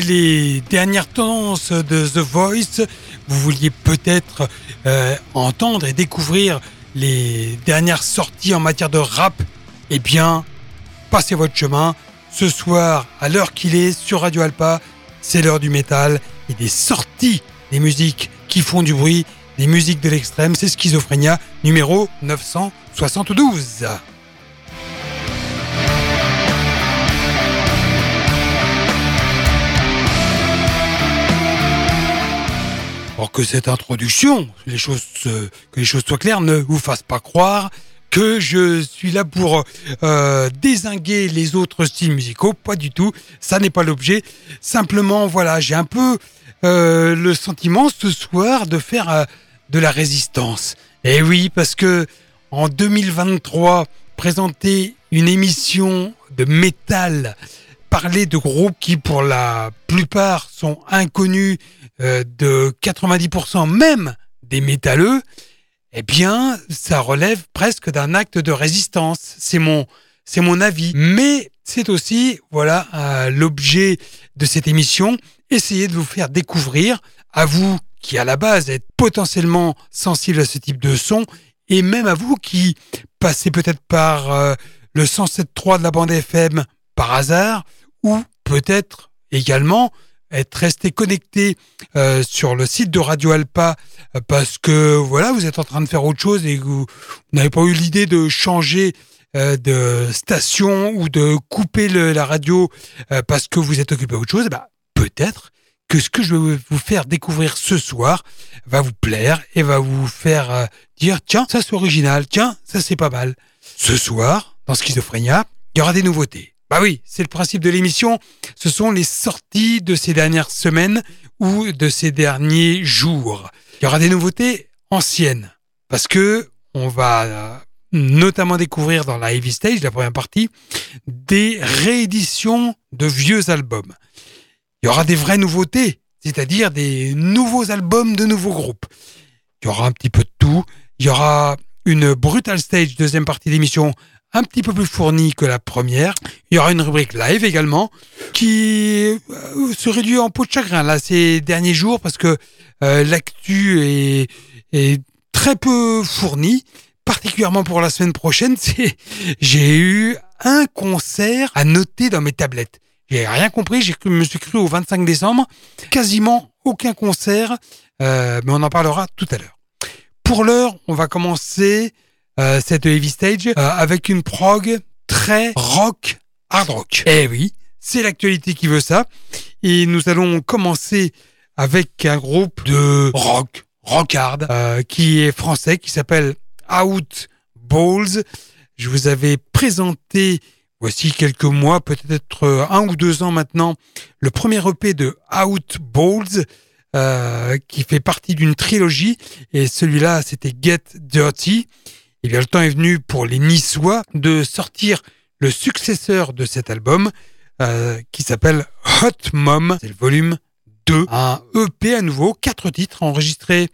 Les dernières tendances de The Voice, vous vouliez peut-être euh, entendre et découvrir les dernières sorties en matière de rap, eh bien, passez votre chemin. Ce soir, à l'heure qu'il est sur Radio Alpa, c'est l'heure du métal et des sorties des musiques qui font du bruit, des musiques de l'extrême, c'est Schizophrénia numéro 972. Alors que cette introduction, les choses, euh, que les choses soient claires, ne vous fasse pas croire que je suis là pour euh, désinguer les autres styles musicaux. Pas du tout. Ça n'est pas l'objet. Simplement, voilà, j'ai un peu euh, le sentiment ce soir de faire de la résistance. Et eh oui, parce que en 2023, présenter une émission de métal, parler de groupes qui pour la plupart sont inconnus euh, de 90% même des métalleux, eh bien, ça relève presque d'un acte de résistance. C'est mon, avis. Mais c'est aussi, voilà, l'objet de cette émission, essayer de vous faire découvrir, à vous qui à la base êtes potentiellement sensible à ce type de son, et même à vous qui passez peut-être par euh, le 107.3 de la bande FM par hasard, ou peut-être également être resté connecté euh, sur le site de Radio Alpa euh, parce que voilà vous êtes en train de faire autre chose et vous, n'avez pas eu l'idée de changer de station ou de couper la radio parce que vous êtes occupé à autre chose, bah, peut-être que ce que je vais vous faire découvrir ce soir va vous plaire et va vous faire euh, dire tiens, ça c'est original, tiens, ça c'est pas mal. Ce soir, dans Schizophrénia, il y aura des nouveautés. Bah oui, c'est le principe de l'émission. Ce sont les sorties de ces dernières semaines ou de ces derniers jours. Il y aura des nouveautés anciennes parce que on va euh, notamment découvrir dans la Heavy Stage, la première partie, des rééditions de vieux albums il y aura des vraies nouveautés, c'est-à-dire des nouveaux albums de nouveaux groupes. Il y aura un petit peu de tout. Il y aura une Brutal Stage, deuxième partie d'émission, un petit peu plus fournie que la première. Il y aura une rubrique live également, qui euh, se réduit en peau de chagrin là ces derniers jours parce que euh, l'actu est, est très peu fournie, particulièrement pour la semaine prochaine. J'ai eu un concert à noter dans mes tablettes. J'ai rien compris, je me suis cru au 25 décembre, quasiment aucun concert, euh, mais on en parlera tout à l'heure. Pour l'heure, on va commencer euh, cette heavy stage euh, avec une prog très rock, hard rock. Eh oui, c'est l'actualité qui veut ça. Et nous allons commencer avec un groupe de rock, rock hard, qui est français, qui s'appelle Out Balls. Je vous avais présenté Voici quelques mois, peut-être euh, un ou deux ans maintenant, le premier EP de Out Balls, euh, qui fait partie d'une trilogie. Et celui-là, c'était Get Dirty. Et bien, le temps est venu pour les Niçois de sortir le successeur de cet album, euh, qui s'appelle Hot Mom. C'est le volume 2. Un EP à nouveau, quatre titres enregistrés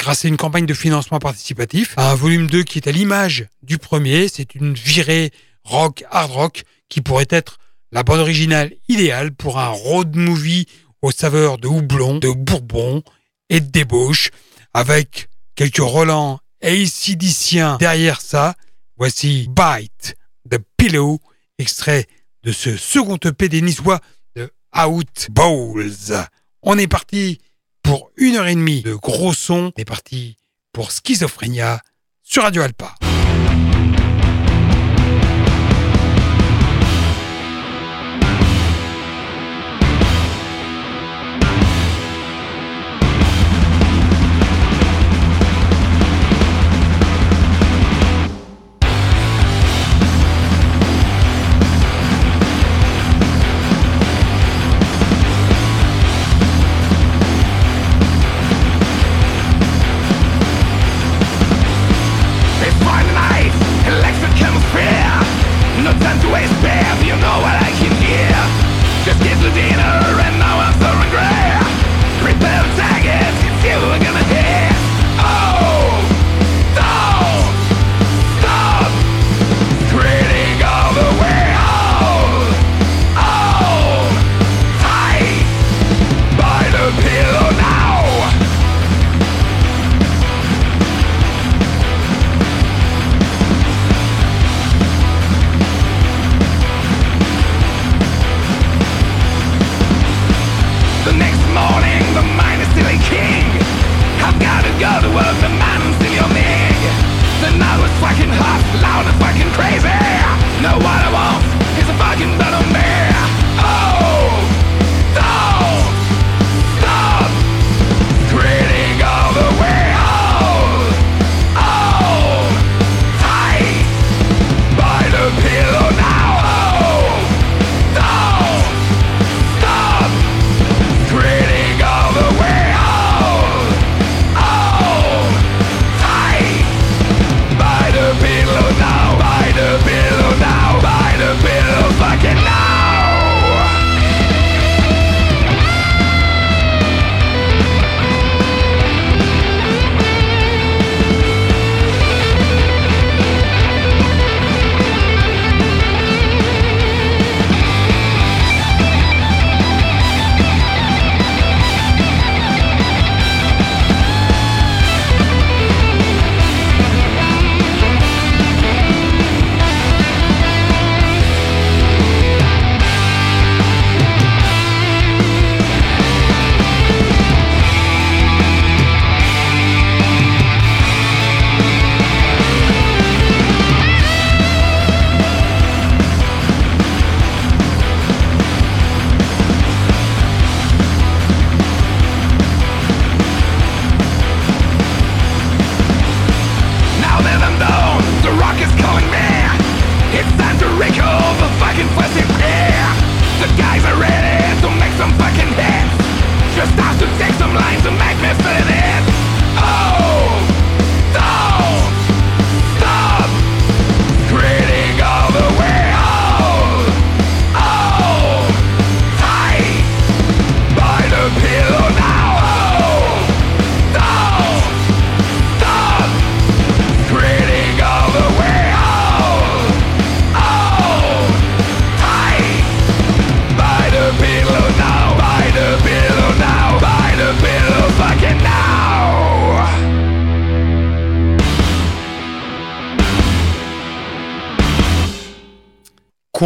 grâce à une campagne de financement participatif. Un volume 2 qui est à l'image du premier. C'est une virée rock, hard rock, qui pourrait être la bande originale idéale pour un road movie aux saveurs de houblon, de bourbon et de débauche, avec quelques Roland et derrière ça. Voici Bite the Pillow, extrait de ce second EP des Niçois de Out Bowls. On est parti pour une heure et demie de gros sons. On est parti pour Schizophrénia sur Radio Alpa.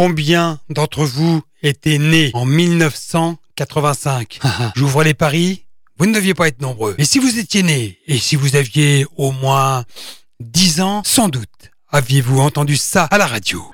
Combien d'entre vous étaient nés en 1985 J'ouvre les paris, vous ne deviez pas être nombreux. Mais si vous étiez nés et si vous aviez au moins 10 ans, sans doute aviez-vous entendu ça à la radio.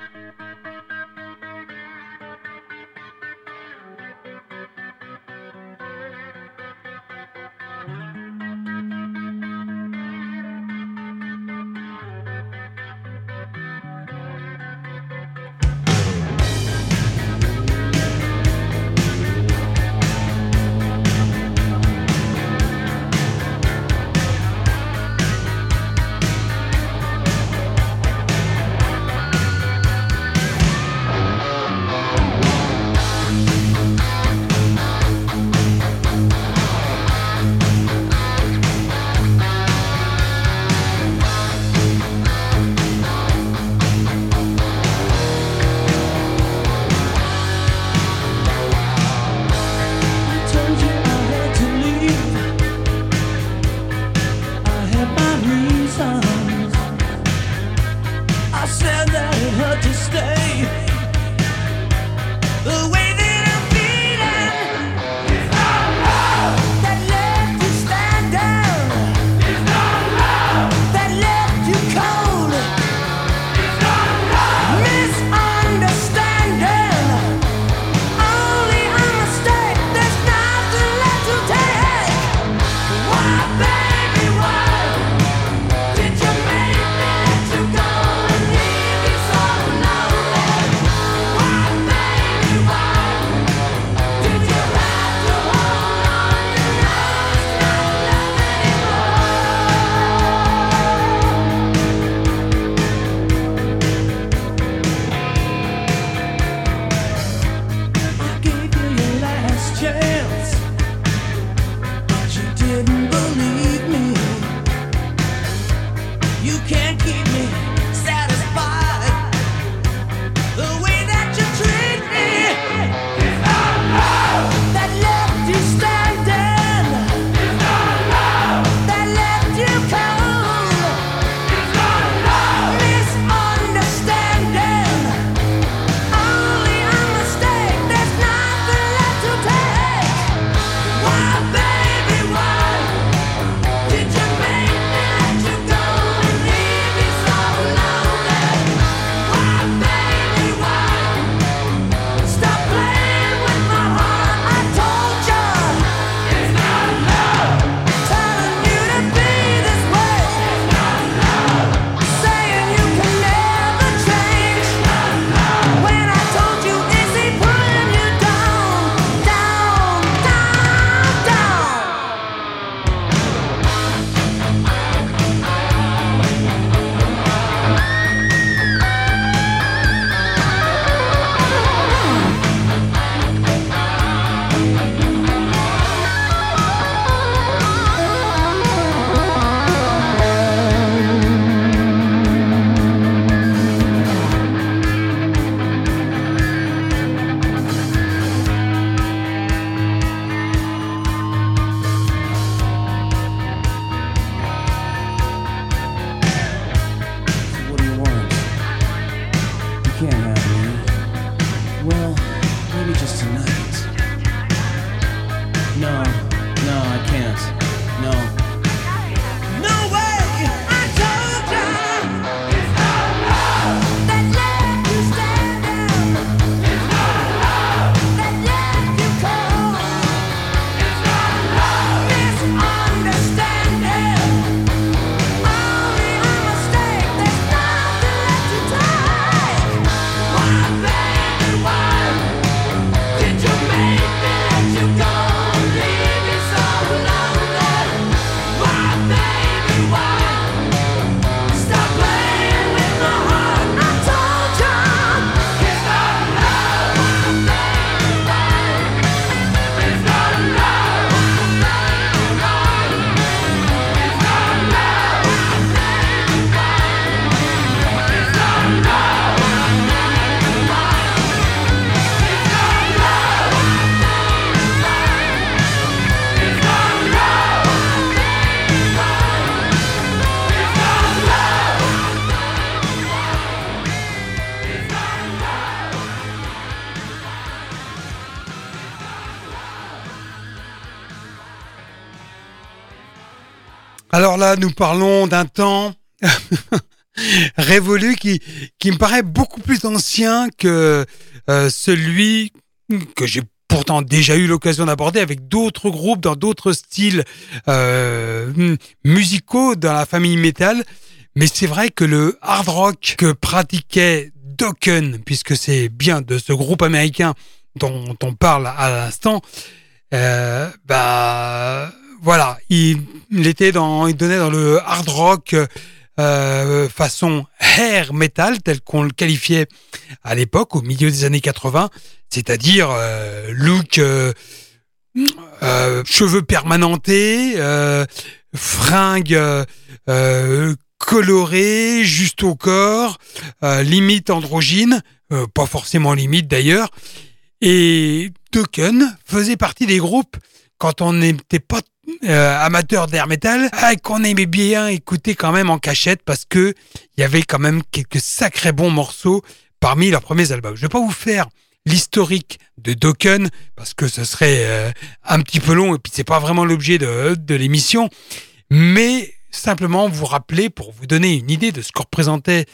Alors là, nous parlons d'un temps révolu qui, me paraît beaucoup plus ancien que euh, celui que j'ai pourtant déjà eu l'occasion d'aborder avec d'autres groupes dans d'autres styles euh, musicaux dans la famille metal. Mais c'est vrai que le hard rock que pratiquait Dokken, puisque c'est bien de ce groupe américain dont on parle à l'instant, euh, bah voilà, il, était dans, il donnait dans le hard rock euh, façon hair metal tel qu'on le qualifiait à l'époque, au milieu des années 80, c'est-à-dire euh, look euh, euh, cheveux permanentés, euh, fringues colorées, juste au corps, limite androgyne, pas forcément limite d'ailleurs. Et Token faisait partie des groupes quand on n'était pas euh, amateur d'air metal ah, qu'on aimait bien écouter quand même en cachette parce que il y avait quand même quelques sacrés bons morceaux parmi leurs premiers albums. Je vais pas vous faire l'historique de Dokken parce que ce serait euh, un petit peu long et puis c'est pas vraiment l'objet de, l'émission, mais simplement vous rappeler pour vous donner une idée de ce que représentait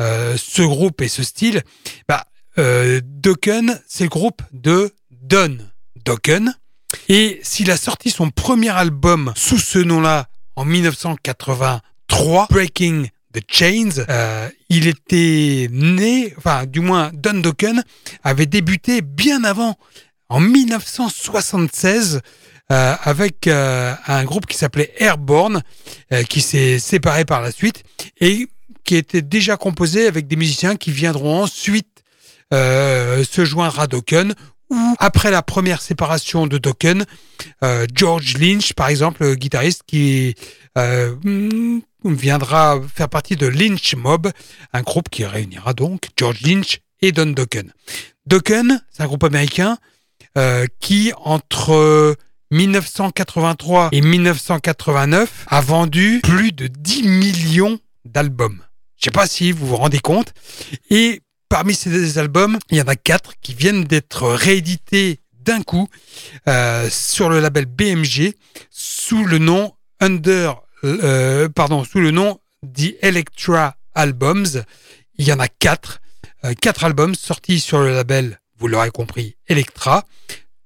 euh, ce groupe et ce style. Bah, euh, Dokken, c'est le groupe de Don Dokken et s'il a sorti son premier album sous ce nom-là en 1983, Breaking the Chains, euh, il était né, enfin du moins Don Dokken avait débuté bien avant, en 1976, euh, avec euh, un groupe qui s'appelait Airborne, qui s'est séparé par la suite et qui était déjà composé avec des musiciens qui viendront ensuite se joindre à Dokken après la première séparation de Dokken, euh, George Lynch, par exemple, le guitariste qui euh, viendra faire partie de Lynch Mob, un groupe qui réunira donc George Lynch et Don Dokken. Dokken, c'est un groupe américain euh, qui, entre 1983 et 1989, a vendu plus de 10 millions d'albums. Je sais pas si vous vous rendez compte. Parmi ces albums, il y en a quatre qui viennent d'être réédités d'un coup euh, sur le label BMG sous le nom Under, euh, pardon, sous le nom The Electra Albums. Il y en a quatre, euh, quatre albums sortis sur le label, vous l'aurez compris, Electra,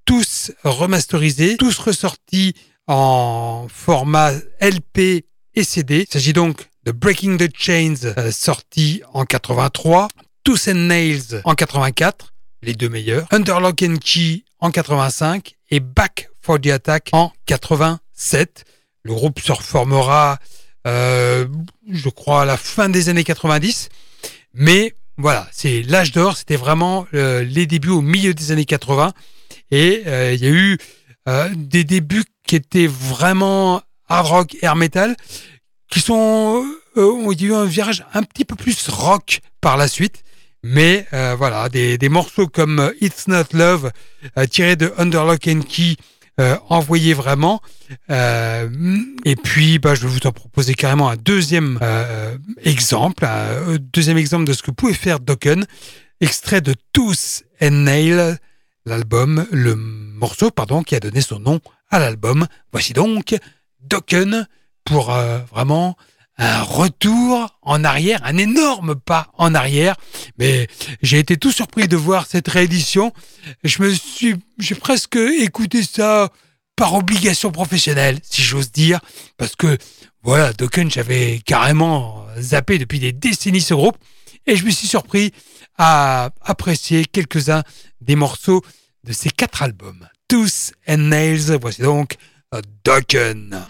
tous remasterisés, tous ressortis en format LP et CD. Il s'agit donc de Breaking the Chains, sorti en 83, Tous and Nails en 84, les deux meilleurs, Underlock and Key en 85 et Back for the Attack en 87. Le groupe se reformera, euh, je crois, à la fin des années 90. Mais voilà, c'est l'âge d'or, c'était vraiment euh, les débuts au milieu des années 80. Et euh, il y a eu des débuts qui étaient vraiment hard rock, air metal, qui sont ont eu un virage un petit peu plus rock par la suite. Mais euh, voilà, des, des, morceaux comme euh, It's Not Love, euh, tiré de Underlock and Key, envoyé vraiment. Et puis, bah, je vais vous en proposer carrément un deuxième exemple, un deuxième exemple de ce que pouvait faire Dokken, extrait de Tooth and Nail, l'album, le morceau pardon qui a donné son nom à l'album. Voici donc Dokken pour vraiment un retour en arrière, un énorme pas en arrière. Mais j'ai été tout surpris de voir cette réédition. Je me suis, j'ai presque écouté ça par obligation professionnelle, si j'ose dire, parce que voilà, Dokken, j'avais carrément zappé depuis des décennies ce groupe, et je me suis surpris à apprécier quelques-uns des morceaux de ces quatre albums. Tooth and Nails, voici donc Dokken.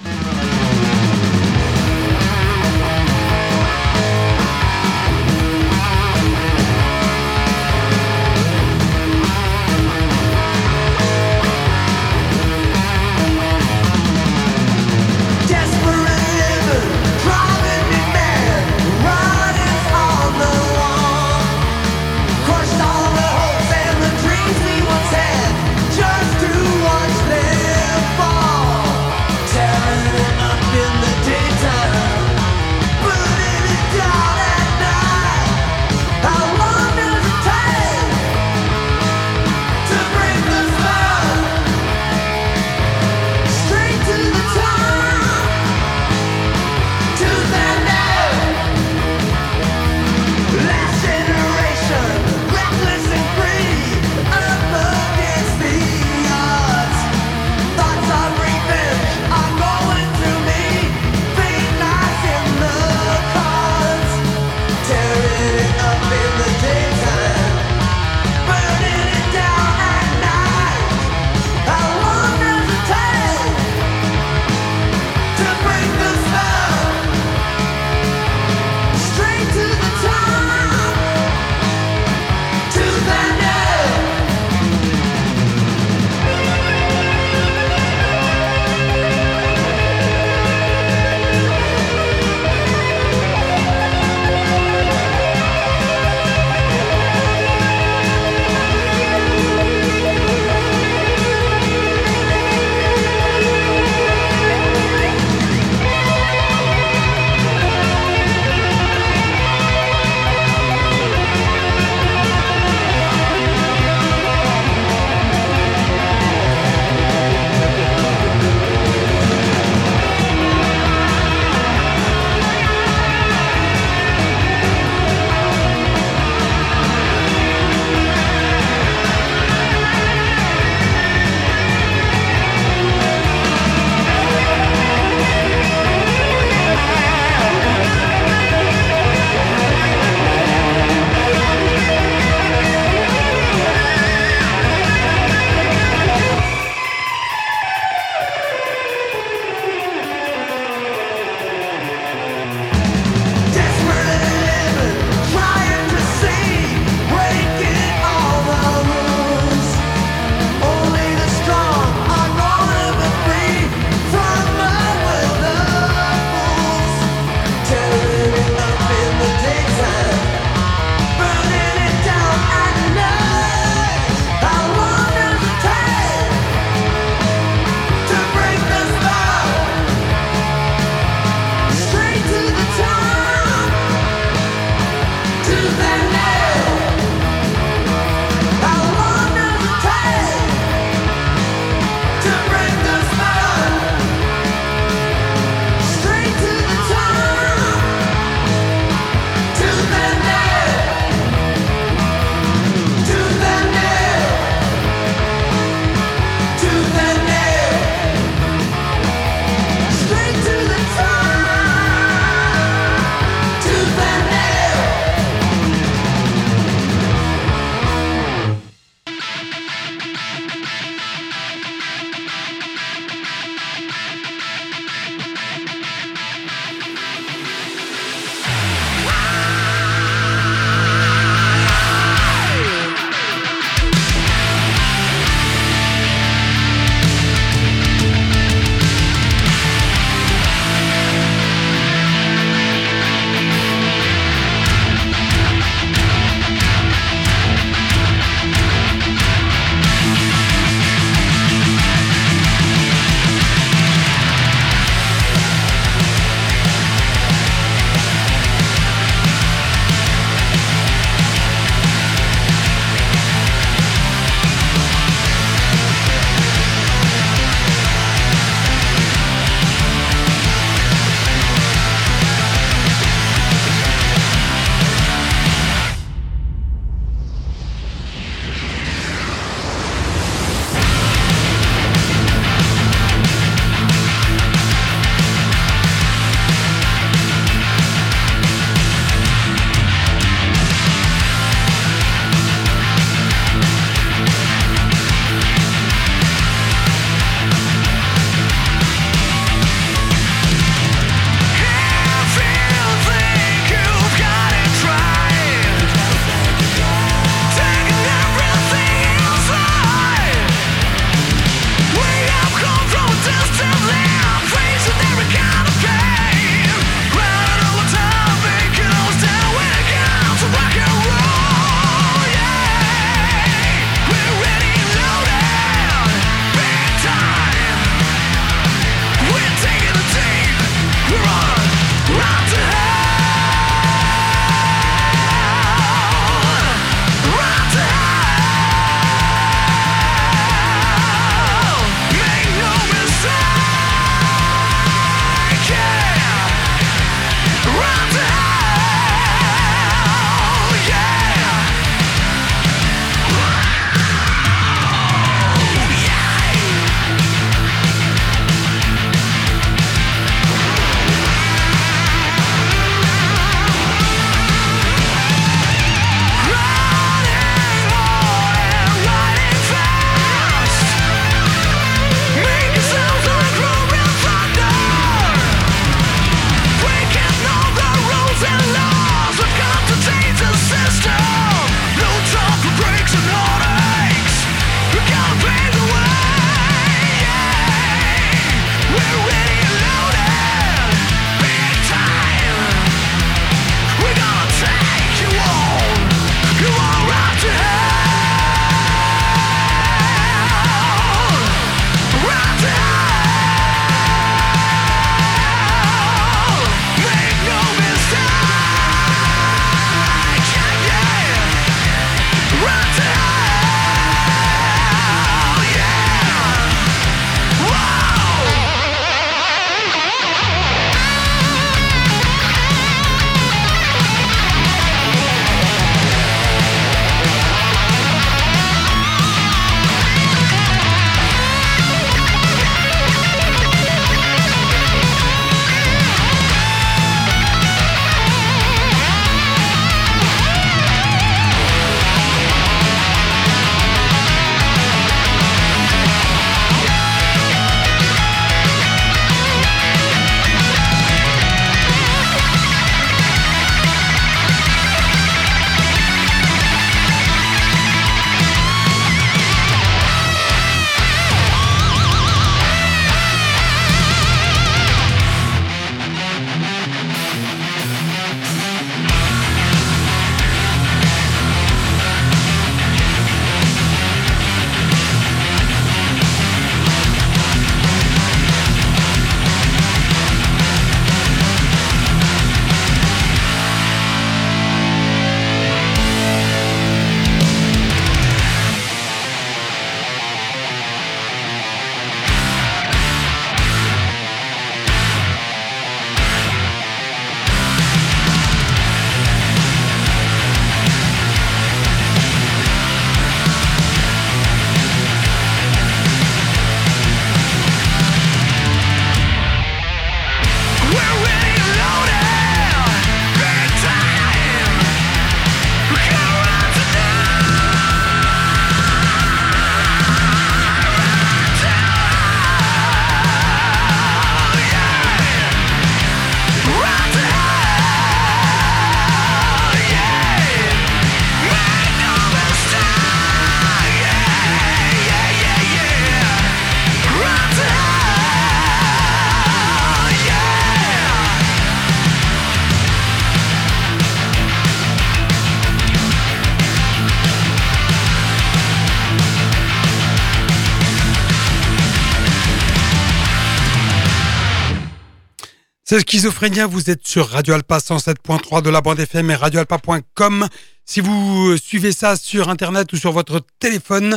C'est vous êtes sur Radio Alpa 107.3 de la bande FM et radioalpa.com. Si vous suivez ça sur Internet ou sur votre téléphone,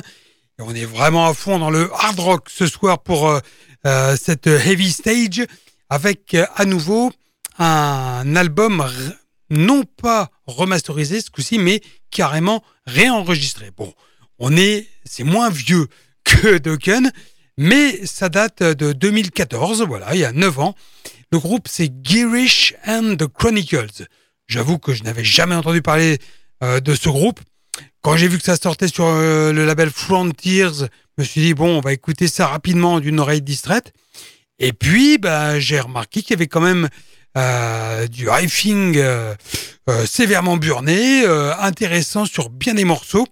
on est vraiment à fond dans le hard rock ce soir pour euh, euh, cette heavy stage avec euh, à nouveau un album non pas remasterisé ce coup-ci, mais carrément réenregistré. Bon, on est, c'est moins vieux que Dokken, mais ça date de 2014, voilà, il y a 9 ans. Le groupe, c'est Gearish and the Chronicles. J'avoue que je n'avais jamais entendu parler euh, de ce groupe. Quand j'ai vu que ça sortait sur euh, le label Frontiers, je me suis dit, bon, on va écouter ça rapidement d'une oreille distraite. Et puis, bah, j'ai remarqué qu'il y avait quand même euh, du riffing sévèrement burné, intéressant sur bien des morceaux.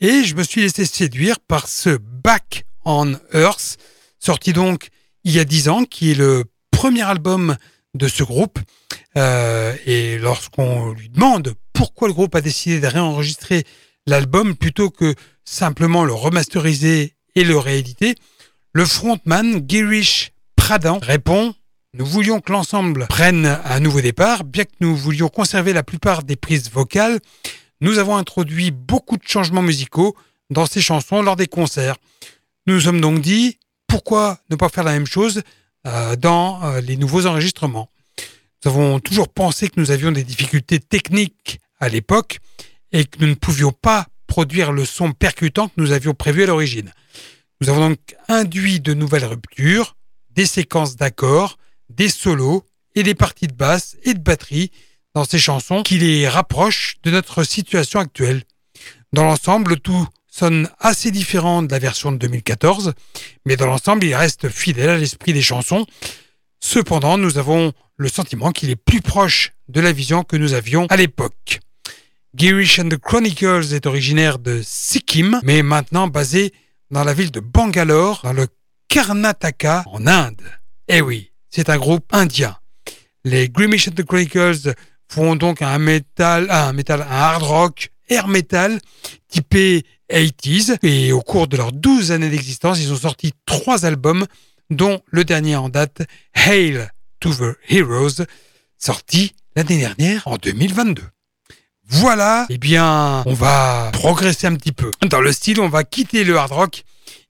Et je me suis laissé séduire par ce Back on Earth, sorti donc il y a dix ans, qui est le premier album de ce groupe. Euh, et lorsqu'on lui demande pourquoi le groupe a décidé de réenregistrer l'album plutôt que simplement le remasteriser et le rééditer, le frontman Girish Pradhan répond nous voulions que l'ensemble prenne un nouveau départ, bien que nous voulions conserver la plupart des prises vocales. Nous avons introduit beaucoup de changements musicaux dans ces chansons lors des concerts. Nous nous sommes donc dit, pourquoi ne pas faire la même chose dans euh, les nouveaux enregistrements. Nous avons toujours pensé que nous avions des difficultés techniques à l'époque et que nous ne pouvions pas produire le son percutant que nous avions prévu à l'origine. Nous avons donc induit de nouvelles ruptures, des séquences d'accords, des solos et des parties de basse et de batterie dans ces chansons qui les rapprochent de notre situation actuelle. Dans l'ensemble, tout sonne assez différent de la version de 2014, mais dans l'ensemble, il reste fidèle à l'esprit des chansons. Cependant, nous avons le sentiment qu'il est plus proche de la vision que nous avions à l'époque. Girish and the Chronicles est originaire de Sikkim, mais maintenant basé dans la ville de Bangalore, dans le Karnataka, en Inde. Eh oui, c'est un groupe indien. Les Grimish and the Chronicles font donc un metal, un un hard rock, air metal, typé 80s. Et au cours de leurs 12 années d'existence, ils ont sorti trois albums, dont le dernier en date, Hail to the Heroes, sorti l'année dernière en 2022. Voilà, eh bien, on va progresser un petit peu. Dans le style, on va quitter le hard rock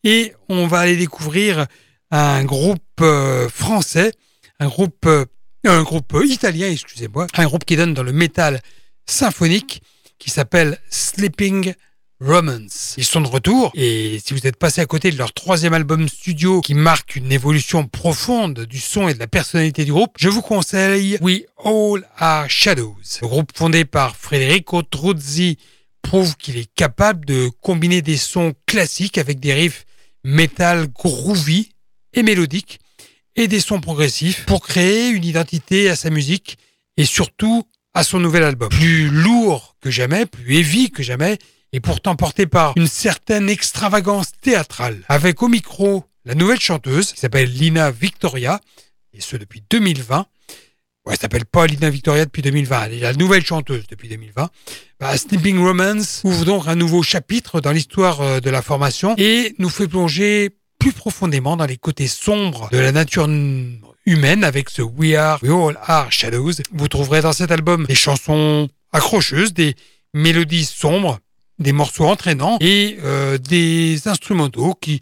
et on va aller découvrir un groupe euh, français, un groupe, euh, un groupe italien, excusez-moi, un groupe qui donne dans le métal symphonique qui s'appelle Sleeping Romance. Ils sont de retour et si vous êtes passé à côté de leur troisième album studio qui marque une évolution profonde du son et de la personnalité du groupe, je vous conseille We All Are Shadows. Le groupe fondé par Federico Truzzi prouve qu'il est capable de combiner des sons classiques avec des riffs metal groovy et mélodiques et des sons progressifs pour créer une identité à sa musique et surtout à son nouvel album. Plus lourd que jamais, plus heavy que jamais, et pourtant porté par une certaine extravagance théâtrale. Avec au micro la nouvelle chanteuse qui s'appelle Lina Victoria, et ce depuis 2020. Ouais, elle s'appelle pas Lina Victoria depuis 2020, elle est la nouvelle chanteuse depuis 2020. Bah, Sleeping Romance ouvre donc un nouveau chapitre dans l'histoire euh, de la formation et nous fait plonger plus profondément dans les côtés sombres de la nature humaine avec ce We Are, We All Are Shadows. Vous trouverez dans cet album des chansons accrocheuses, des mélodies sombres, des morceaux entraînants et euh, des instrumentaux qui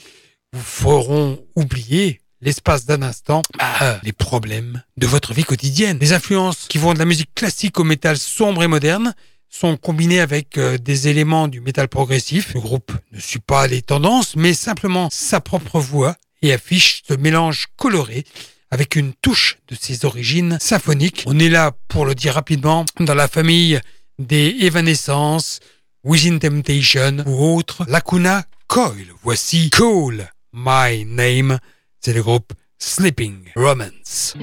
vous feront oublier l'espace d'un instant bah, les problèmes de votre vie quotidienne. Les influences qui vont de la musique classique au métal sombre et moderne sont combinées avec euh, des éléments du métal progressif. Le groupe ne suit pas les tendances, mais simplement sa propre voix et affiche ce mélange coloré avec une touche de ses origines symphoniques. On est là, pour le dire rapidement, dans la famille des Evanescence, Within Temptation ou autre, Lacuna Coil. Voici Call My Name, c'est le groupe Sleeping Romance.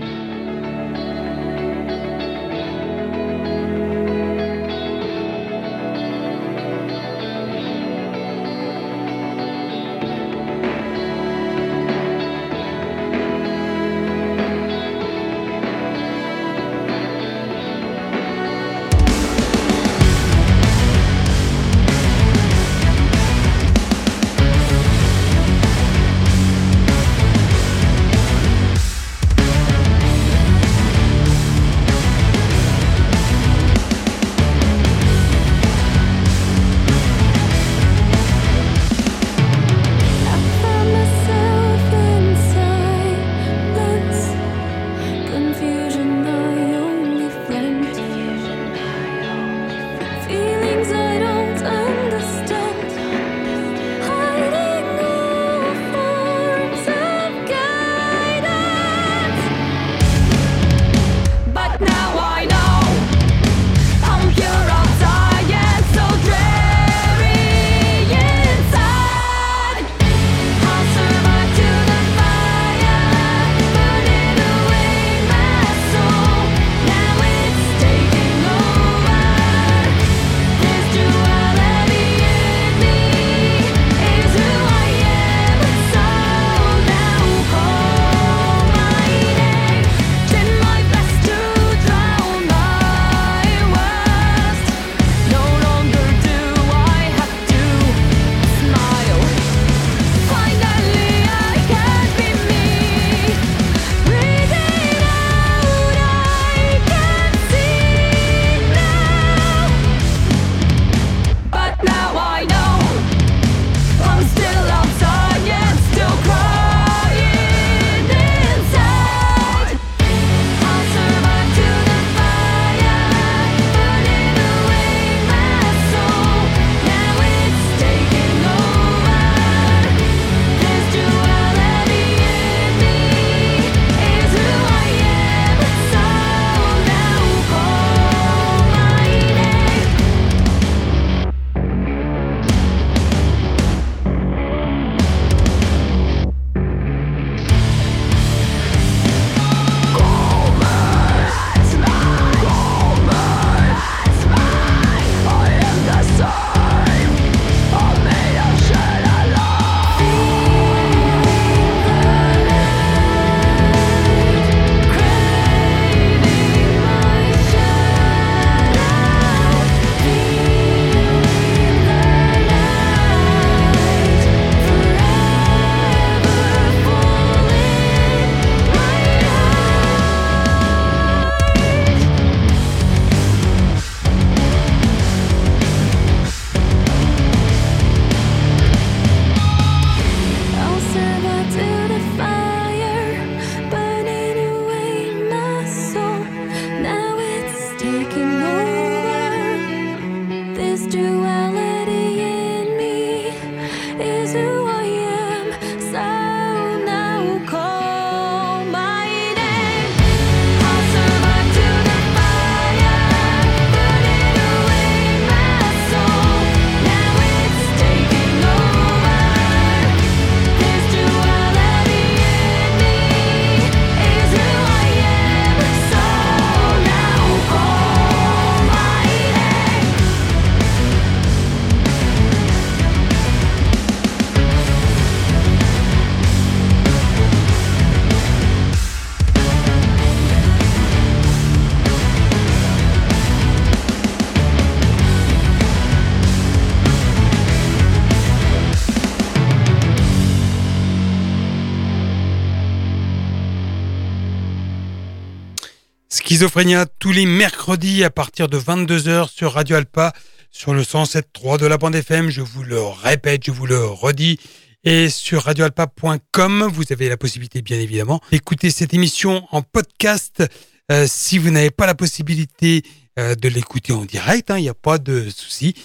Tous les mercredis à partir de 22h sur Radio Alpa sur le 107.3 de la bande FM. Je vous le répète, je vous le redis. Et sur radioalpa.com, vous avez la possibilité, bien évidemment, d'écouter cette émission en podcast. Euh, si vous n'avez pas la possibilité euh, de l'écouter en direct, il hein, n'y a pas de souci.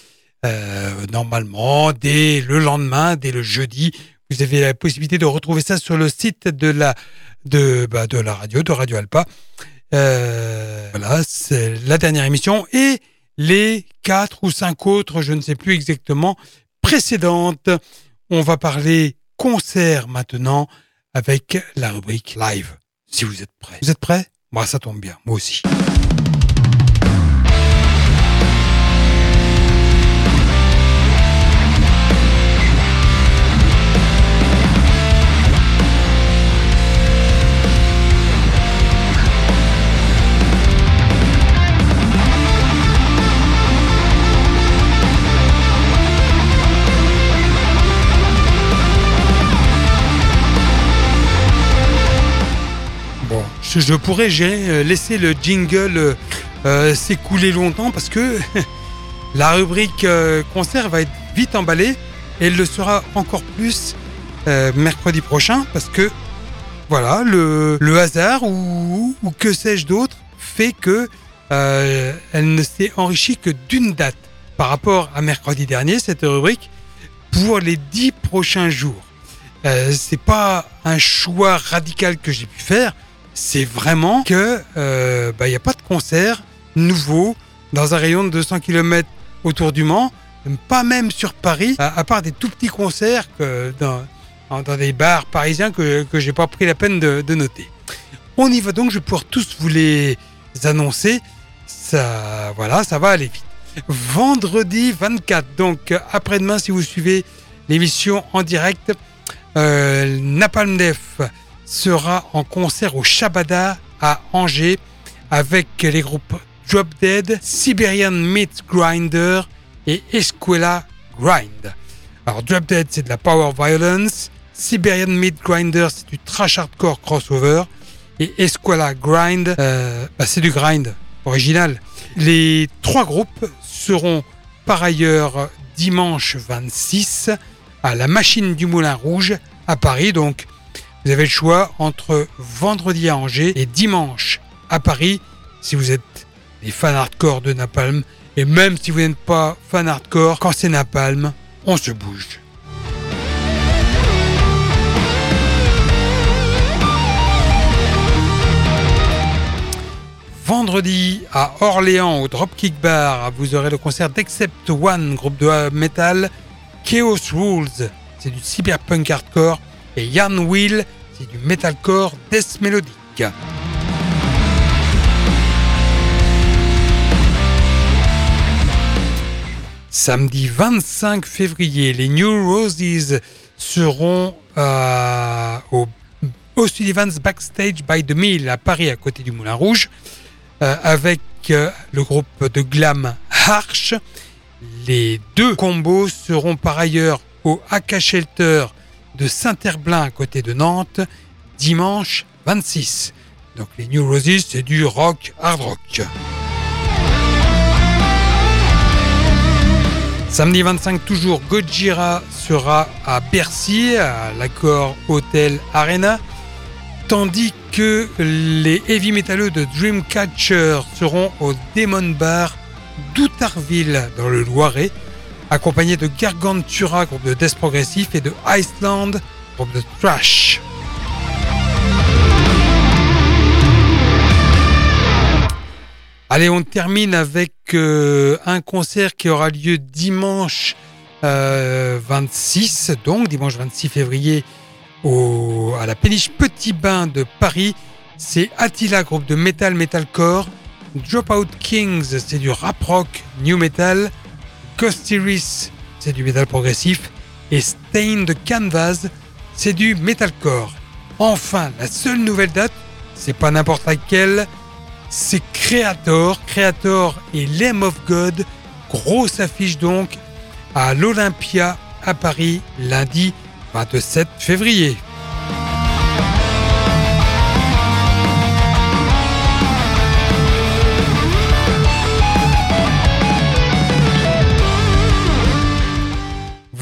Euh, normalement, dès le lendemain, dès le jeudi, vous avez la possibilité de retrouver ça sur le site de la, de, bah, de la radio, de Radio Alpa. Euh, voilà, c'est la dernière émission et les quatre ou cinq autres, je ne sais plus exactement, précédentes. On va parler concert maintenant avec la rubrique live. Si vous êtes prêts. Vous êtes prêts? Moi, ça tombe bien. Moi aussi. Je, pourrais euh, laisser le jingle euh, euh, s'écouler longtemps parce que la rubrique concert va être vite emballée et elle le sera encore plus mercredi prochain parce que voilà le, hasard ou, que sais-je d'autre fait que elle ne s'est enrichie que d'une date par rapport à mercredi dernier cette rubrique pour les dix prochains jours. c'est pas un choix radical que j'ai pu faire c'est vraiment que il euh, n'y bah, a pas de concert nouveau dans un rayon de 200 km autour du Mans, pas même sur Paris, à, part des tout petits concerts dans, dans des bars parisiens que, que j'ai pas pris la peine de, noter. On y va donc, je vais pouvoir tous vous les annoncer. Ça, voilà, ça va aller vite. Vendredi 24, donc après-demain, si vous suivez l'émission en direct, euh, Napalm Def sera en concert au Shabada à Angers avec les groupes Drop Dead, Siberian Meat Grinder et Escuela Grind. Alors Drop Dead c'est de la power violence, Siberian Meat Grinder c'est du trash hardcore crossover et Escuela Grind euh, bah, c'est du grind original. Les trois groupes seront par ailleurs dimanche 26 à la Machine du Moulin Rouge à Paris donc vous avez le choix entre vendredi à Angers et dimanche à Paris si vous êtes des fans hardcore de Napalm. Et même si vous n'êtes pas fan hardcore, quand c'est Napalm, on se bouge. Vendredi à Orléans au Dropkick Bar, vous aurez le concert d'Except One, groupe de metal Chaos Rules. C'est du cyberpunk hardcore. Et Yann Will, c'est du metalcore death mélodique. Samedi 25 février, les New Roses seront euh, au, Sullivan's Backstage by the Mill à Paris, à côté du Moulin Rouge, euh, avec euh, le groupe de glam Arch. Les deux combos seront par ailleurs au Aka Shelter de Saint-Herblain à côté de Nantes, dimanche 26. Donc les New Roses, c'est du rock, hard rock. Samedi 25 toujours, Gojira sera à Bercy, à l'accord Hotel Arena, tandis que les heavy metalleux de Dreamcatcher seront au Demon Bar d'Outarville dans le Loiret, accompagné de Gargantura, groupe de death progressif, et de Iceland, groupe de thrash. Allez, on termine avec euh, un concert qui aura lieu dimanche 26, euh, donc dimanche 26 février, au, à la péniche Petit Bain de Paris. C'est Attila, groupe de metal metalcore. Dropout Kings, c'est du rap rock, new metal. Costiris, c'est du métal progressif, et Stained Canvas, c'est du metalcore. Enfin, la seule nouvelle date, c'est pas n'importe laquelle, c'est Creator, Creator et Lamb of God, grosse affiche donc à l'Olympia à Paris lundi 27 février.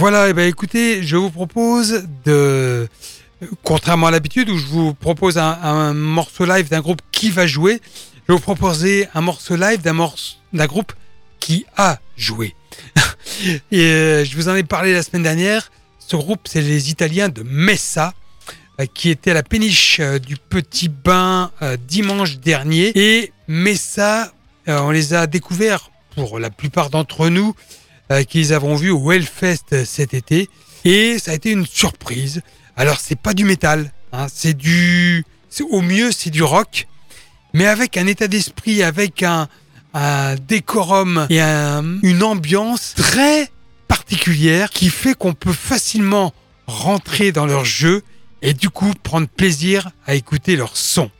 Voilà, et ben écoutez, je vous propose de, contrairement à l'habitude où je vous propose un, morceau live d'un groupe qui va jouer, je vais vous proposer un morceau live d'un morceau d'un groupe qui a joué. et euh, je vous en ai parlé la semaine dernière. Ce groupe, c'est les Italiens de Messa euh, qui étaient à la péniche euh, du Petit Bain dimanche dernier. Et Messa, on les a découverts pour la plupart d'entre nous, euh, qui les avons vus au Hellfest cet été. Et ça a été une surprise. Alors, c'est pas du métal, hein, c'est du. Au mieux, c'est du rock, mais avec un état d'esprit, avec un, décorum et un- une ambiance très particulière qui fait qu'on peut facilement rentrer dans leur jeu et du coup prendre plaisir à écouter leur son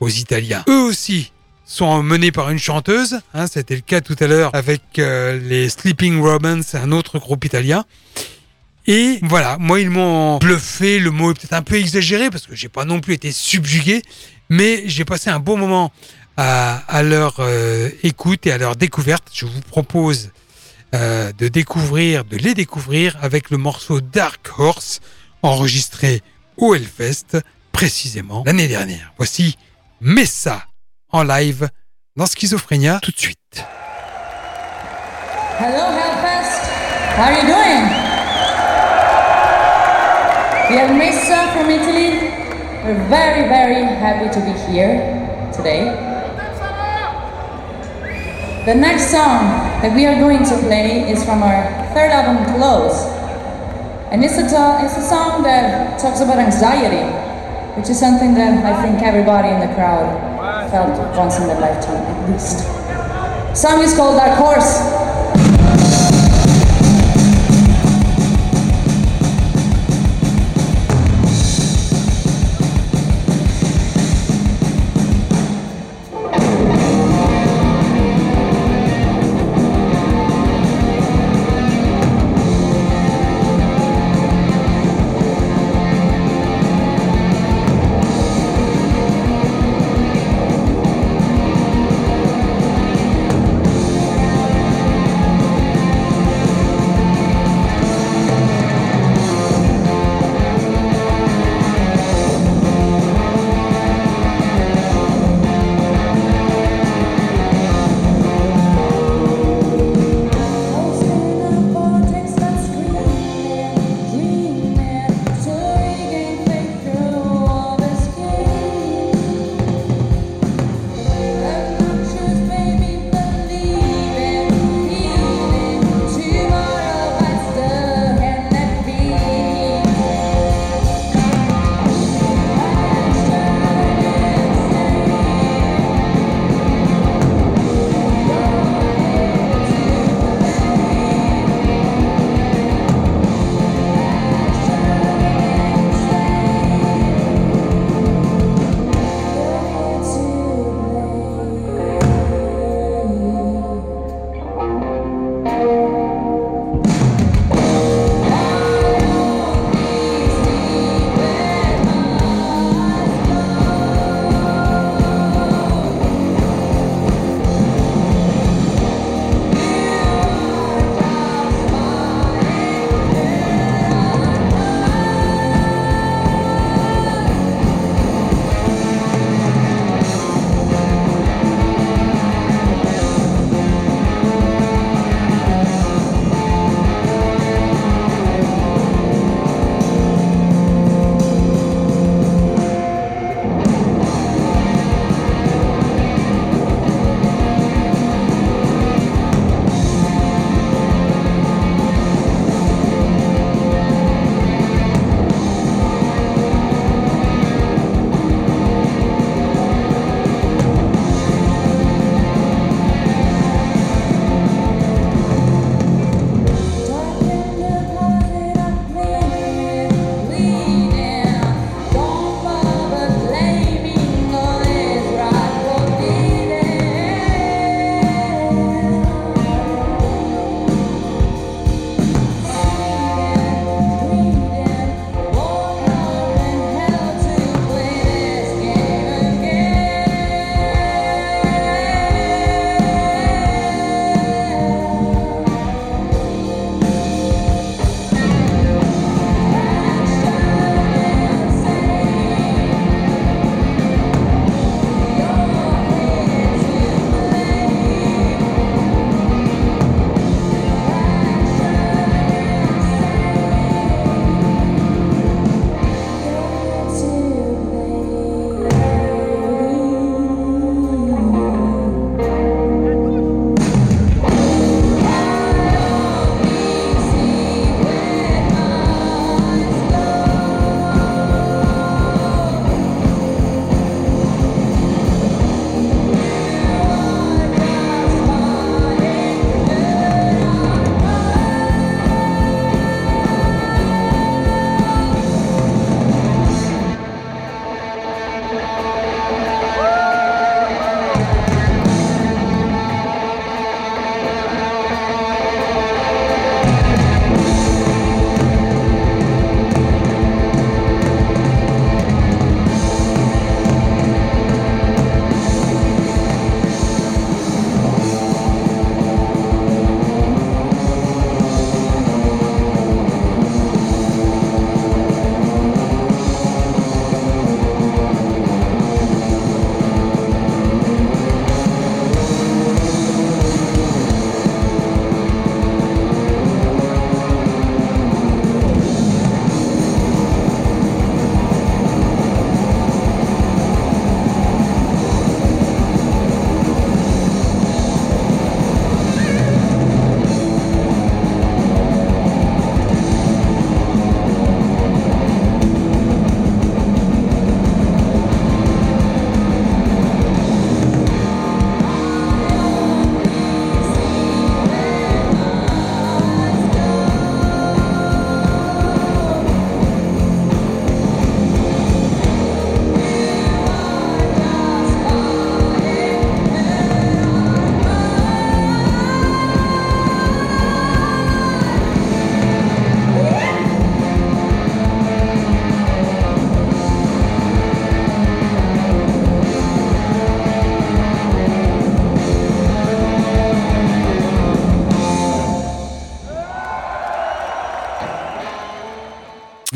aux Italiens. Eux aussi sont menés par une chanteuse, hein, c'était le cas tout à l'heure avec euh, les Sleeping Romans, un autre groupe italien. Et voilà, moi ils m'ont bluffé, le mot est peut-être un peu exagéré parce que j'ai pas non plus été subjugué, mais j'ai passé un bon moment à, à leur euh, écoute et à leur découverte. Je vous propose euh, de découvrir, de les découvrir avec le morceau Dark Horse enregistré au Hellfest précisément l'année dernière. Voici Messa en live dans Schizophrénia tout de suite. Hello, Hellfest. How are you doing? We have Messa from Italy. We're very, very happy to be here today. The next song that we are going to play is from our third album, Close. And it's a, it's a song that talks about anxiety, which is something that I think everybody in the crowd felt once in their lifetime, at least. Song is called Dark Horse.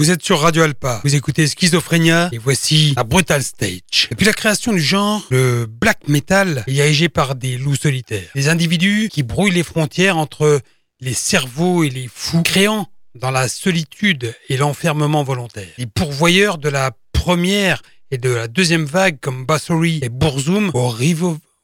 Vous êtes sur Radio Alpa, vous écoutez Schizophrénia et voici la Brutal Stage. Depuis la création du genre, le black metal est dirigé par des loups solitaires. Des individus qui brouillent les frontières entre les cerveaux et les fous, créant dans la solitude et l'enfermement volontaire. Les pourvoyeurs de la première et de la deuxième vague comme Bassory et Bourzoum aux,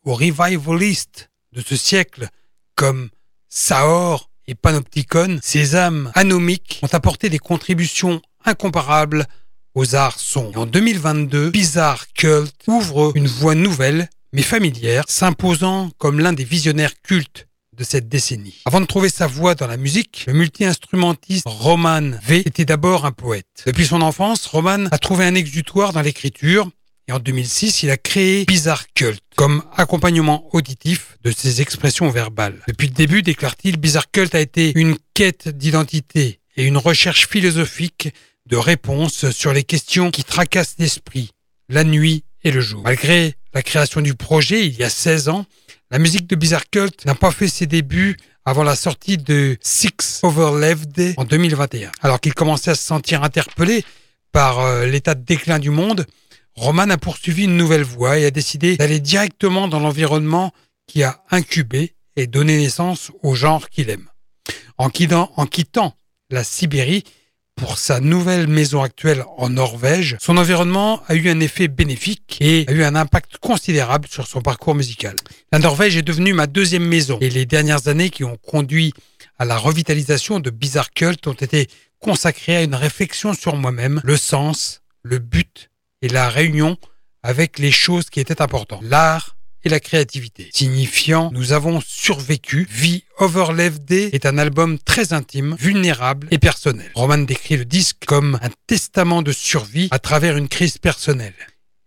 aux revivalistes de ce siècle comme Saor et Panopticon, ces âmes anomiques ont apporté des contributions incomparables aux arts sombres. en 2022, Bizarre Cult ouvre une voie nouvelle mais familière, s'imposant comme l'un des visionnaires cultes de cette décennie. Avant de trouver sa voie dans la musique, le multi-instrumentiste Roman V était d'abord un poète. Depuis son enfance, Roman a trouvé un exutoire dans l'écriture et en 2006, il a créé Bizarre Cult comme accompagnement auditif de ses expressions verbales. Depuis le début, déclare-t-il, Bizarre Cult a été une quête d'identité et une recherche philosophique de réponses sur les questions qui tracassent l'esprit, la nuit et le jour. Malgré la création du projet il y a 16 ans, la musique de Bizarre Cult n'a pas fait ses débuts avant la sortie de Six Overleved en 2021. Alors qu'il commençait à se sentir interpellé par euh, l'état de déclin du monde, Roman a poursuivi une nouvelle voie et a décidé d'aller directement dans l'environnement qui a incubé et donné naissance au genre qu'il aime. En quittant, en quittant la Sibérie pour sa nouvelle maison actuelle en Norvège, son environnement a eu un effet bénéfique et a eu un impact considérable sur son parcours musical. La Norvège est devenue ma deuxième maison et les dernières années qui ont conduit à la revitalisation de Bizarre Cult ont été consacrées à une réflexion sur moi-même, le sens, le but et la réunion avec les choses qui étaient importantes, l'art la créativité. Signifiant nous avons survécu, Vie Overleved est un album très intime, vulnérable et personnel. Roman décrit le disque comme un testament de survie à travers une crise personnelle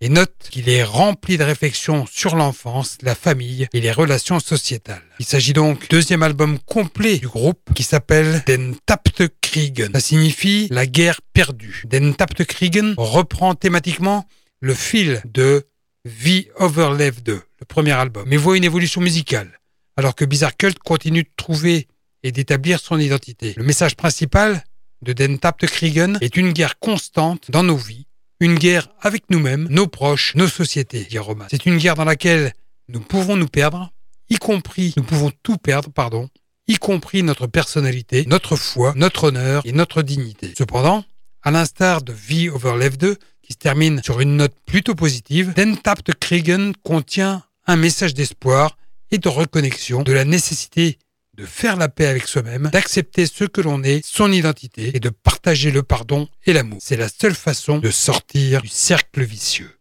et note qu'il est rempli de réflexions sur l'enfance, la famille et les relations sociétales. Il s'agit donc du deuxième album complet du groupe qui s'appelle Den Tapte Kriegen. Ça signifie la guerre perdue. Den Tapte Kriegen reprend thématiquement le fil de V Overleved 2, le premier album, mais voit une évolution musicale, alors que Bizarre Cult continue de trouver et d'établir son identité. Le message principal de Den Kriegen est une guerre constante dans nos vies une guerre avec nous-mêmes, nos proches, nos sociétés, dit Roman. C'est une guerre dans laquelle nous pouvons nous perdre, y compris, nous pouvons tout perdre, pardon, y compris notre personnalité, notre foi, notre honneur et notre dignité. Cependant, à l'instar de V Overlev 2, qui se termine sur une note plutôt positive, Den Tapt Kriegen contient un message d'espoir et de reconnexion de la nécessité de faire la paix avec soi-même, d'accepter ce que l'on est, son identité et de partager le pardon et l'amour. C'est la seule façon de sortir du cercle vicieux.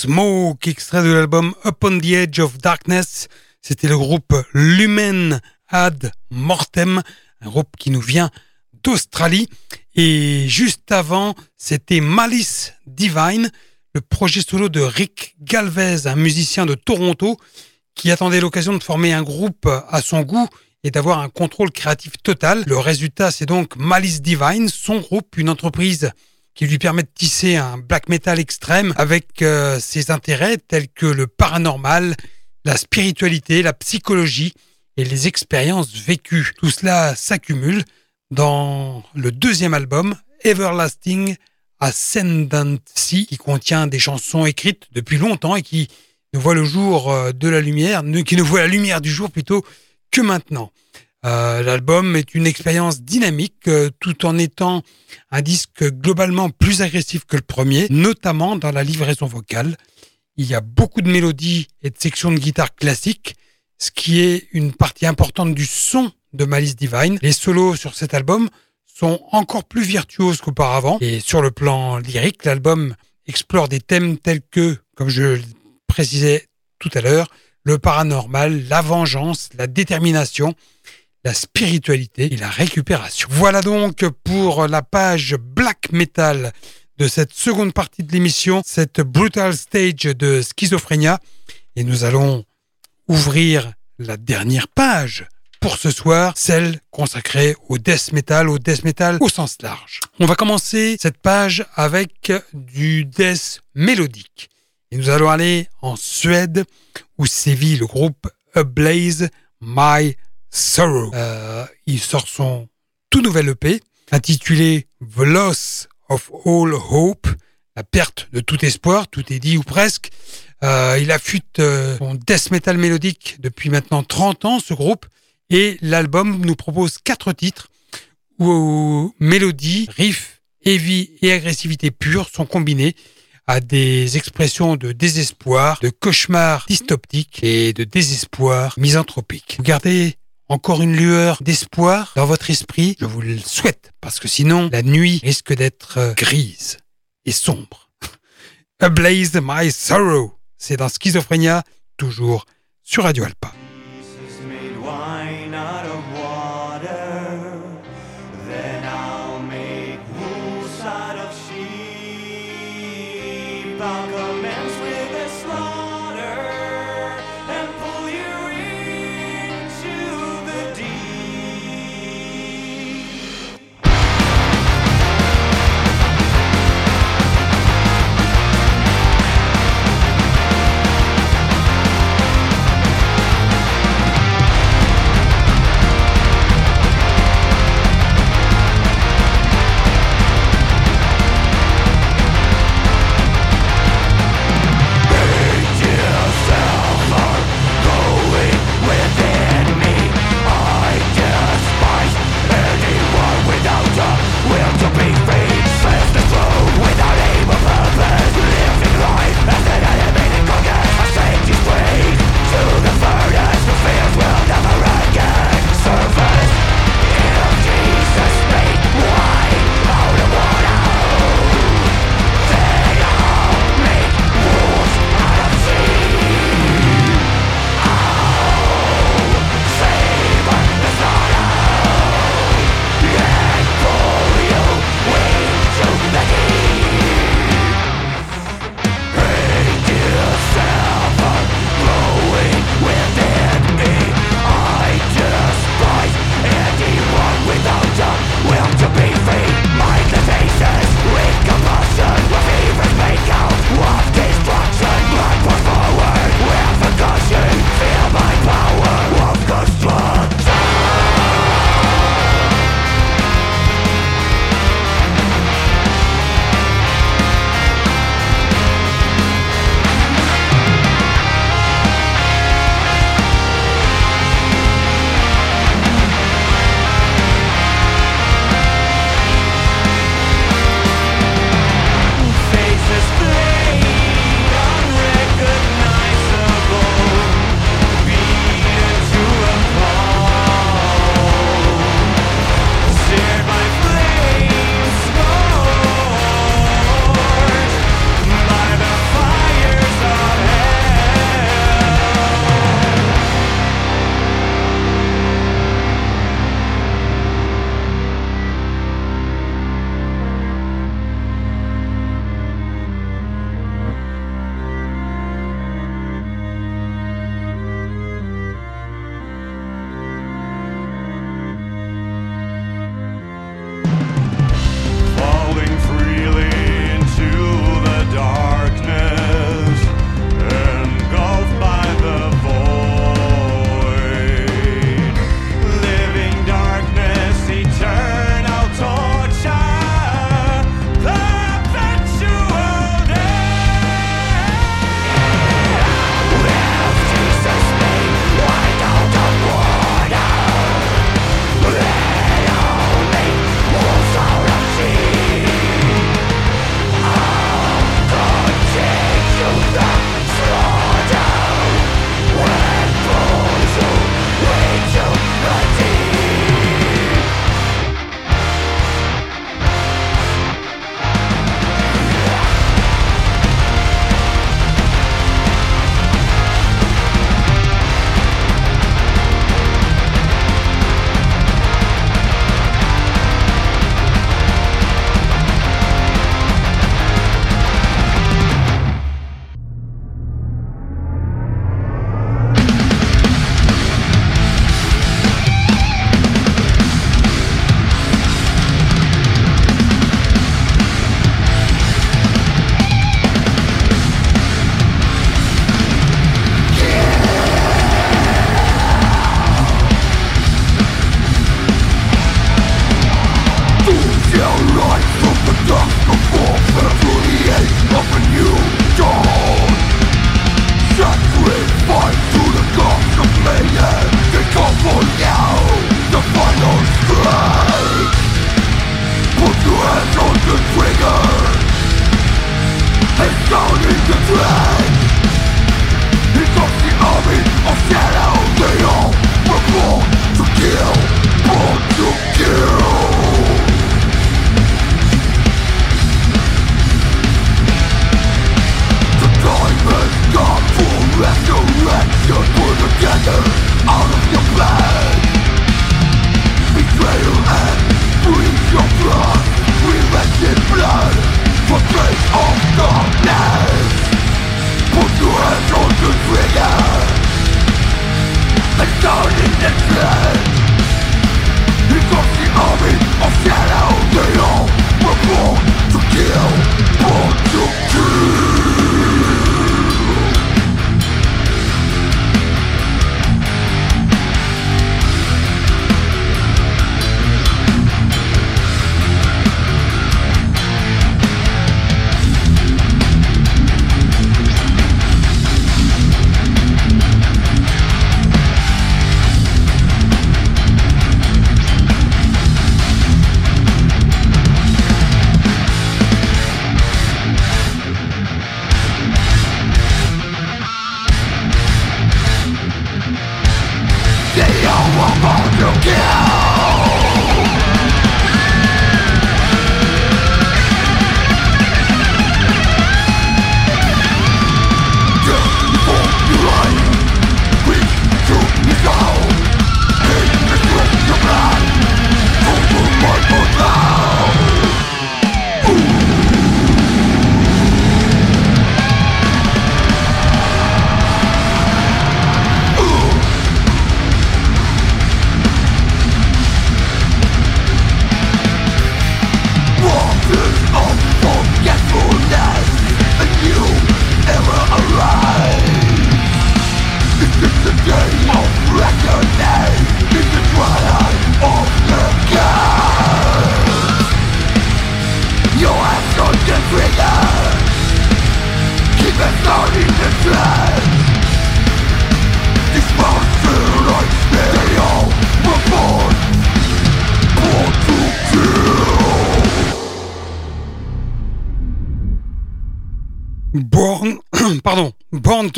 Smoke, extrait de l'album Upon the Edge of Darkness. C'était le groupe Lumen Ad Mortem, un groupe qui nous vient d'Australie. Et juste avant, c'était Malice Divine, le projet solo de Rick Galvez, un musicien de Toronto, qui attendait l'occasion de former un groupe à son goût et d'avoir un contrôle créatif total. Le résultat, c'est donc Malice Divine, son groupe, une entreprise qui lui permet de tisser un black metal extrême avec euh, ses intérêts tels que le paranormal, la spiritualité, la psychologie et les expériences vécues. Tout cela s'accumule dans le deuxième album, Everlasting Ascendancy, qui contient des chansons écrites depuis longtemps et qui ne voit le jour euh, de la lumière, qui ne voit la lumière du jour plutôt que maintenant. Euh, L'album est une expérience dynamique euh, tout en étant un disque globalement plus agressif que le premier, notamment dans la livraison vocale. Il y a beaucoup de mélodies et de sections de guitare classiques, ce qui est une partie importante du son de Malice Divine. Les solos sur cet album sont encore plus virtuoses qu'auparavant. Et sur le plan lyrique, l'album explore des thèmes tels que, comme je le précisais tout à l'heure, le paranormal, la vengeance, la détermination, la spiritualité et la récupération. Voilà donc pour la page black metal de cette seconde partie de l'émission, cette brutal stage de schizophrénia. Et nous allons ouvrir la dernière page pour ce soir, celle consacrée au death metal, au death metal au sens large. On va commencer cette page avec du death mélodique. Et nous allons aller en Suède où sévit le groupe Ablaze My Sorrow. Euh, il sort son tout nouvel EP intitulé The Loss of All Hope, la perte de tout espoir, tout est dit ou presque. Euh, il affûte euh, son death metal mélodique depuis maintenant 30 ans, ce groupe, et l'album nous propose quatre titres où mélodie, riff, heavy et agressivité pure sont combinés à des expressions de désespoir, de cauchemar dystoptique et de désespoir misanthropique. Encore une lueur d'espoir dans votre esprit, je vous le souhaite, parce que sinon la nuit risque d'être euh, grise et sombre. Ablaze My Sorrow, c'est dans Schizophrénia, toujours sur Radio Alpa.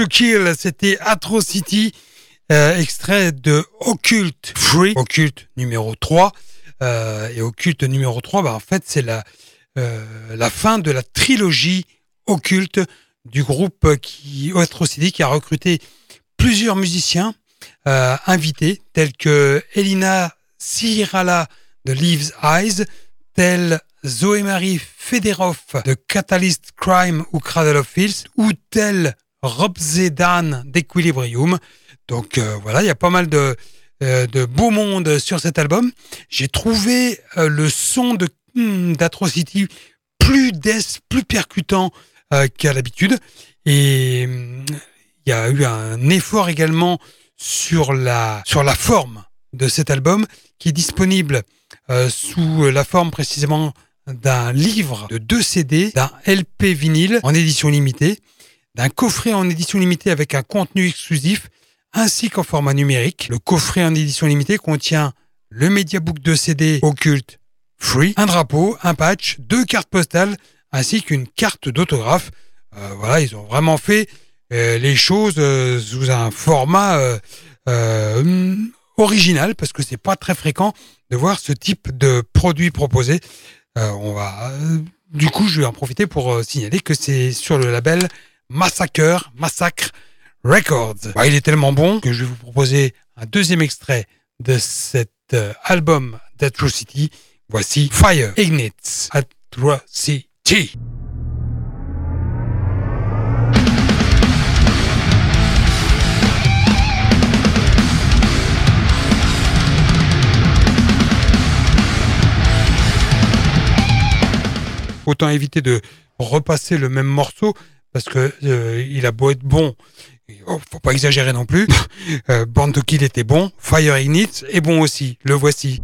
To Kill, c'était Atrocity, euh, extrait de Occult Free, Occult numéro 3. Euh, et Occult numéro 3, bah, en fait, c'est la, euh, la fin de la trilogie Occulte du groupe qui, Atrocity, qui a recruté plusieurs musiciens invités, tels que Elina Sirala de Leaves Eyes, tels Zoé Marie Federov de Catalyst Crime ou Cradle of Filth, ou tel Rob Zedan d'Equilibrium. Donc euh, voilà, il y a pas mal de, euh, de beau monde sur cet album. J'ai trouvé euh, le son de hmm, d'Atrocity plus death, plus percutant qu'à l'habitude. Et hmm, il y a eu un effort également sur la, sur la forme de cet album qui est disponible sous la forme précisément d'un livre de deux CD, d'un LP vinyle en édition limitée d'un coffret en édition limitée avec un contenu exclusif ainsi qu'en format numérique. Le coffret en édition limitée contient le Mediabook de CD occulte free, un drapeau, un patch, deux cartes postales ainsi qu'une carte d'autographe. Euh, voilà, ils ont vraiment fait euh, les choses euh, sous un format original parce que c'est pas très fréquent de voir ce type de produit proposé. on va, du coup, je vais en profiter pour signaler que c'est sur le label Massacre, Massacre Records. Bah, il est tellement bon que je vais vous proposer un deuxième extrait de cet euh, album d'Atrocity. Voici Fire Ignites Atrocity. Autant éviter de repasser le même morceau parce que euh, il a beau être bon, oh, faut pas exagérer non plus. euh, Band Kill était bon, Fire Ignite est bon aussi. Le voici.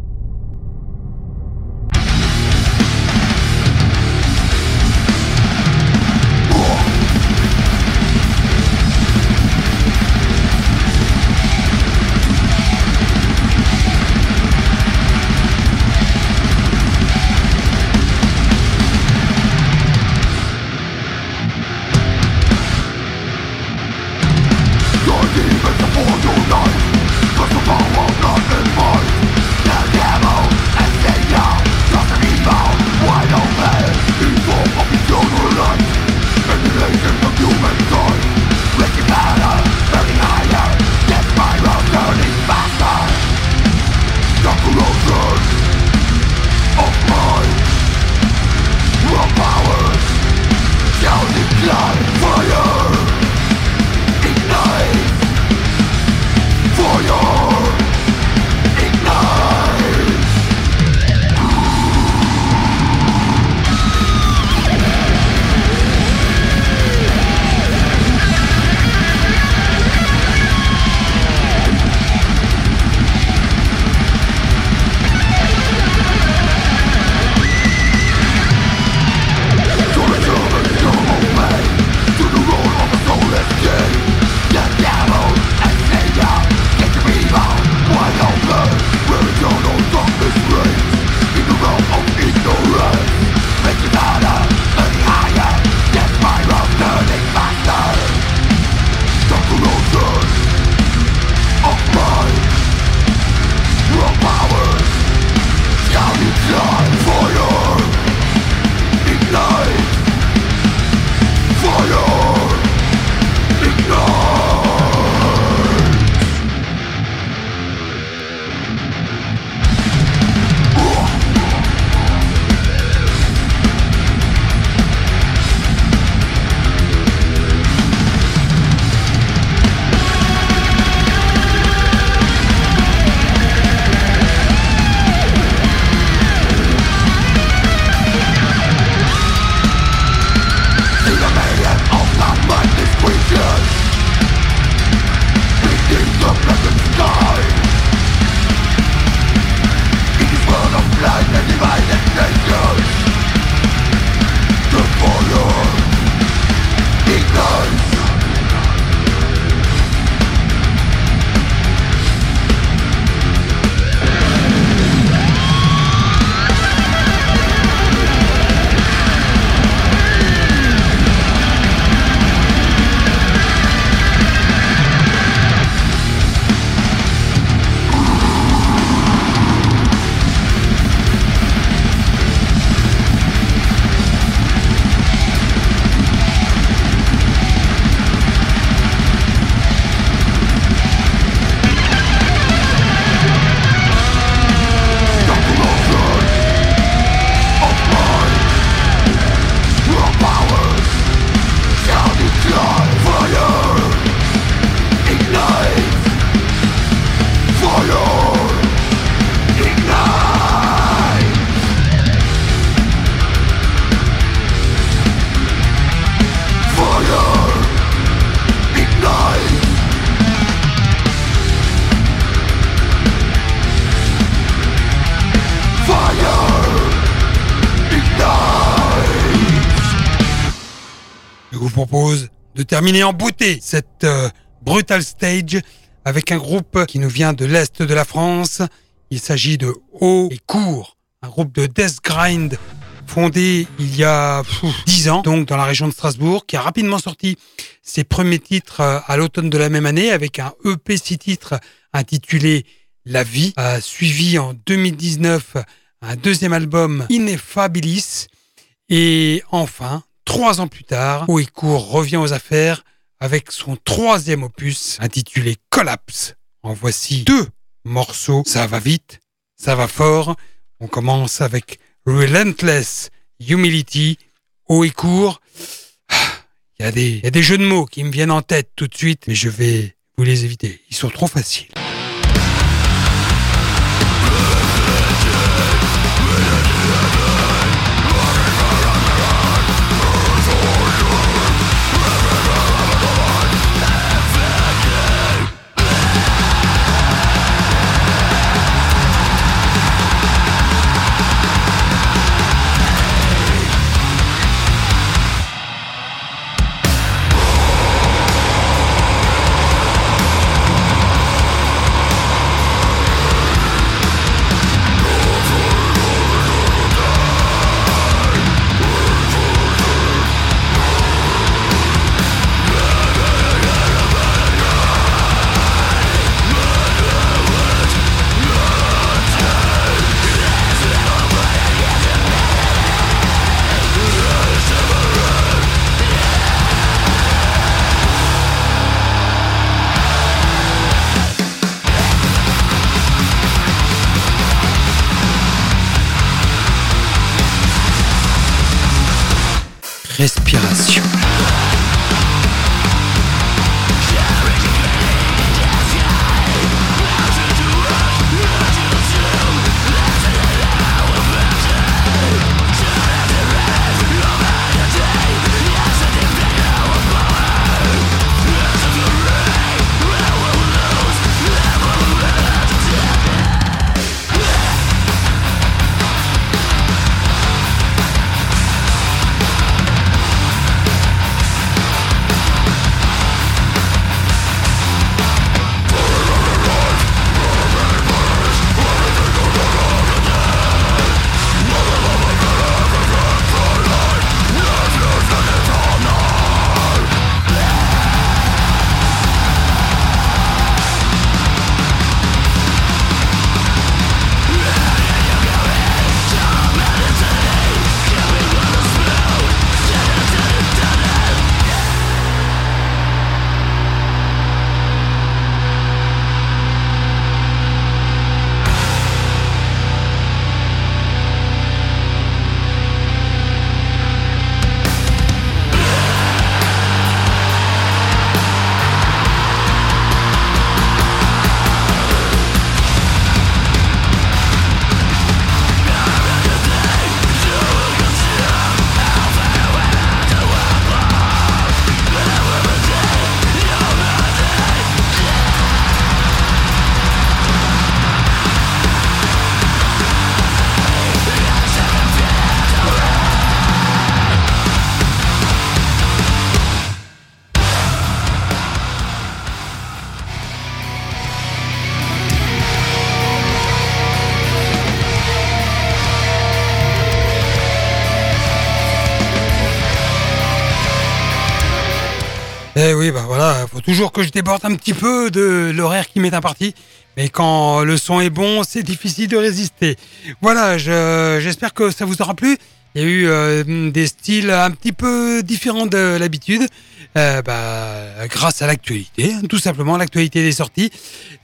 Terminer en beauté cette euh, Brutal Stage avec un groupe qui nous vient de l'Est de la France. Il s'agit de Haut et Court, un groupe de Death Grind fondé il y a dix ans, donc dans la région de Strasbourg, qui a rapidement sorti ses premiers titres euh, à l'automne de la même année avec un EP six titres intitulé La Vie, a suivi en 2019 un deuxième album Ineffabilis et enfin, trois ans plus tard, Oecourt revient aux affaires avec son troisième opus intitulé Collapse. En voici deux morceaux. Ça va vite, ça va fort. On commence avec Relentless Humility, haut et court. Il y, a des, il y a des jeux de mots qui me viennent en tête tout de suite, mais je vais vous les éviter. Ils sont trop faciles. Oui, bah voilà, faut toujours que je déborde un petit peu de l'horaire qui m'est imparti. Mais quand le son est bon, c'est difficile de résister. Voilà, j'espère que ça vous aura plu. Il y a eu euh, des styles un petit peu différents de l'habitude, euh, bah, grâce à l'actualité, hein, tout simplement l'actualité des sorties.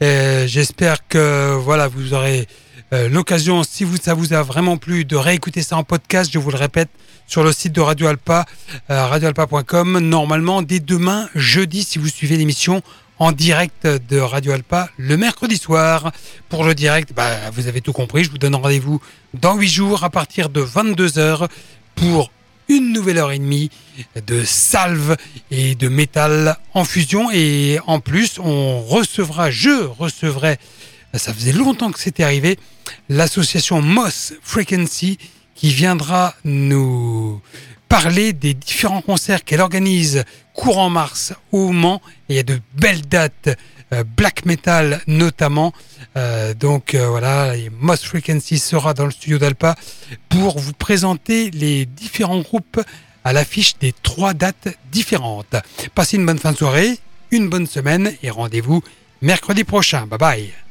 Euh, j'espère que voilà, vous aurez l'occasion, si ça vous a vraiment plu, de réécouter ça en podcast. Je vous le répète, sur le site de Radio Alpa, euh, radioalpa.com. Normalement, dès demain, jeudi, si vous suivez l'émission en direct de Radio Alpa le mercredi soir. Pour le direct, bah, vous avez tout compris. Je vous donne rendez-vous dans 8 jours à partir de 22h pour une nouvelle heure et demie de salve et de métal en fusion. Et en plus, on recevra, je recevrai, ça faisait longtemps que c'était arrivé, l'association Moss Frequency qui viendra nous parler des différents concerts qu'elle organise courant mars au Mans. Il y a de belles dates, euh, black metal notamment. Euh, donc euh, voilà, Most Frequency sera dans le studio d'Alpa pour vous présenter les différents groupes à l'affiche des trois dates différentes. Passez une bonne fin de soirée, une bonne semaine et rendez-vous mercredi prochain. Bye bye.